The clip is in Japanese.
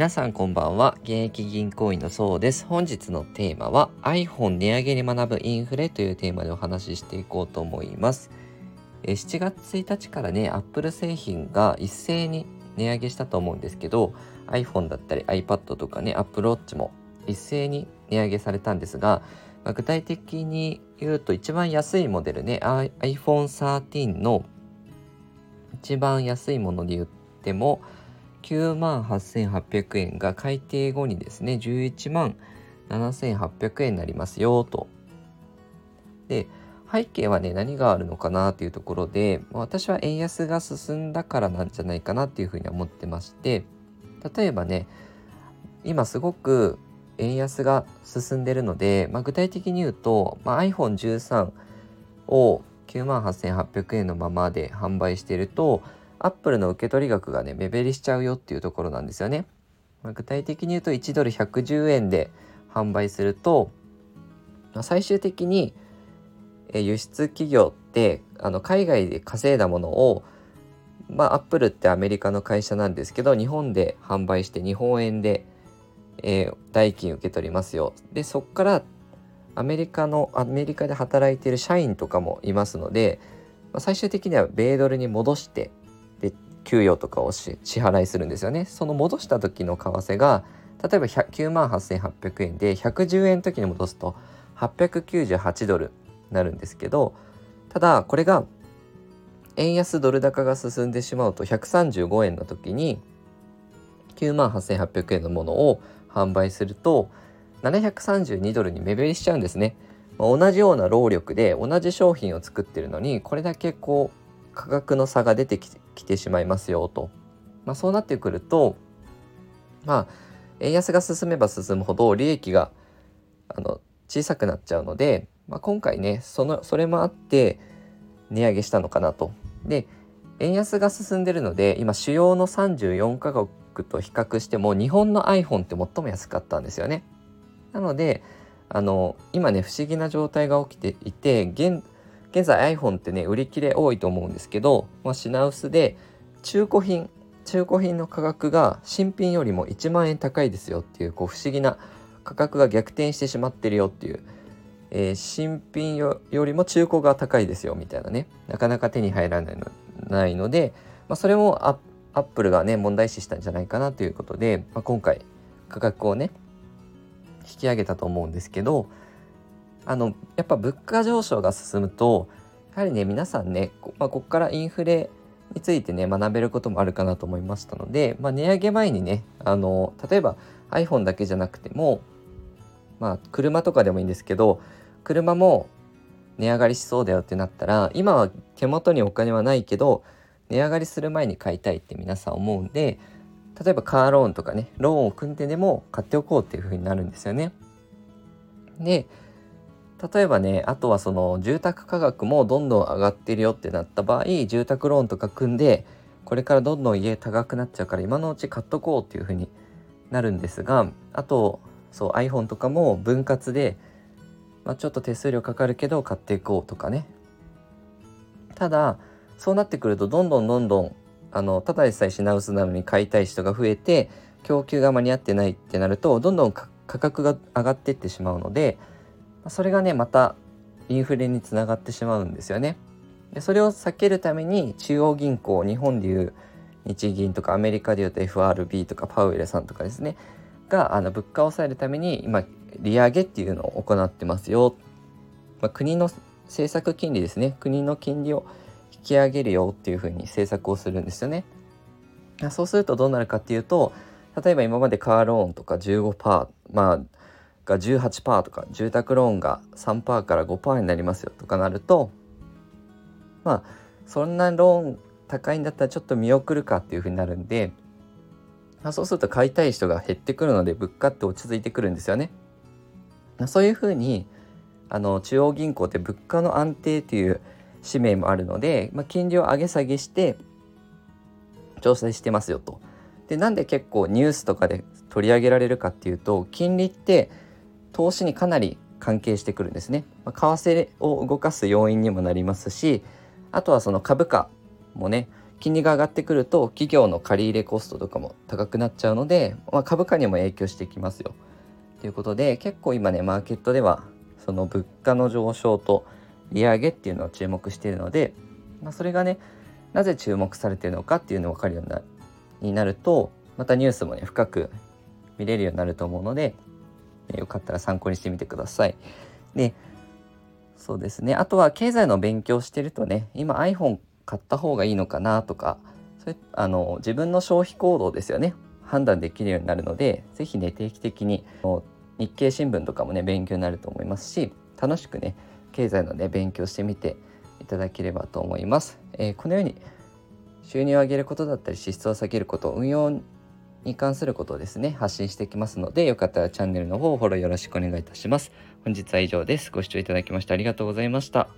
皆さんこんばんは。現役銀行員のそうです。本日のテーマは iPhone 値上げに学ぶインフレというテーマでお話ししていこうと思います。7月1日からね Apple 製品が一斉に値上げしたと思うんですけど iPhone だったり iPad とかね Apple Watch も一斉に値上げされたんですが、ま、具体的に言うと一番安いモデルね iPhone13 の一番安いもので言っても9万8800円が改定後にですね11万7800円になりますよと。で背景はね何があるのかなっていうところで私は円安が進んだからなんじゃないかなっていうふうに思ってまして例えばね今すごく円安が進んでるので、まあ、具体的に言うと、まあ、iPhone13 を9万8800円のままで販売しているとアップルの受け取り額がね目減りしちゃうよっていうところなんですよね。具体的に言うと1ドル110円で販売すると、最終的に輸出企業ってあの海外で稼いだものをまあアップルってアメリカの会社なんですけど日本で販売して日本円で、えー、代金受け取りますよ。でそっからアメリカのアメリカで働いている社員とかもいますので、まあ、最終的には米ドルに戻してで給与とかを支払いするんですよね。その戻した時の為替が例えば9万8800円で110円の時に戻すと898ドルになるんですけどただこれが円安ドル高が進んでしまうと135円の時に9万8800円のものを販売すると732ドルに目減りしちゃうんですね。ま、同じような労力で同じ商品を作ってるのにこれだけこう価格の差が出てきてしまいますよと。まあ、そうなってくるとまあ円安が進めば進むほど利益があの小さくなっちゃうので、まあ、今回ねそのそれもあって値上げしたのかなと。で円安が進んでるので今主要の34カ国と比較しても日本の iPhone って最も安かったんですよね。なのであの今ね不思議な状態が起きていて現現在 iPhone ってね売り切れ多いと思うんですけど、まあ、品薄で中古品中古品の価格が新品よりも1万円高いですよっていうこう不思議な価格が逆転してしまってるよっていう、えー、新品よりも中古が高いですよみたいなね。なかなか手に入らないのないので、まあ、それもアップルがね問題視したんじゃないかなということで、まあ、今回価格をね引き上げたと思うんですけどあのやっぱ物価上昇が進むとやはりね皆さんねこ,、まあ、ここからインフレについてね学べることもあるかなと思いましたので、まあ、値上げ前にねあの例えば iPhone だけじゃなくてもまあ車とかでもいいんですけど車も値上がりしそうだよってなったら今は手元にお金はないけど値上がりする前に買いたいって皆さん思うんで例えばカーローンとかねローンを組んででも買っておこうっていう風になるんですよね。で例えばねあとはその住宅価格もどんどん上がってるよってなった場合住宅ローンとか組んでこれからどんどん家高くなっちゃうから今のうち買っとこうっていう風になるんですがあとそう iPhone とかも分割で、まあ、ちょっと手数料かかるけど買っていこうとかね。ただそうなってくるとどんどんどんどんあのただでさえ品薄なのに買いたい人が増えて供給が間に合ってないってなるとどんどん価格が上がってってしまうのでそれがねまたインフレにつながってしまうんですよね。でそれを避けるために中央銀行日本でいう日銀とかアメリカでいうと FRB とかパウエルさんとかですねがあの物価を抑えるために今利上げっていうのを行ってますよ。まあ、国の政策金利ですね国の金利を引き上げるよっていうふうに政策をするんですよね。そうするとどうなるかっていうと例えば今までカーローンとか15%まあが18%とか住宅ローンが3%から5%になりますよとかなるとまあそんなローン高いんだったらちょっと見送るかっていうふうになるんで、まあ、そうすると買いたい人が減ってくるので物価って落ち着いてくるんですよね。まあそういうふうにあの中央銀行って物価の安定っていう使命もあるので、まあ、金利を上げ下げして調整してますよと。でなんで結構ニュースとかで取り上げられるかっていうと金利って投資にかなり関係してくるんですね。まあ、為替を動かす要因にもなりますしあとはその株価もね金利が上がってくると企業の借り入れコストとかも高くなっちゃうので、まあ、株価にも影響してきますよ。ということで結構今ねマーケットではその物価の上昇と利上げっていうのを注目しているので、まあ、それがねなぜ注目されてるのかっていうのが分かるようになるとまたニュースもね深く見れるようになると思うので、よかったら参考にしてみてください。でそうですねあとは経済の勉強してるとね今 iPhone 買った方がいいのかなとかそれあの自分の消費行動ですよね判断できるようになるので是非ね定期的に日経新聞とかもね勉強になると思いますし楽しくね経済のね勉強してみていただければと思います。えー、このように収入を上げることだったり支出を下げること運用に関することをですね発信していきますのでよかったらチャンネルの方をフォローよろしくお願いいたします。本日は以上です。ご視聴いただきましてありがとうございました。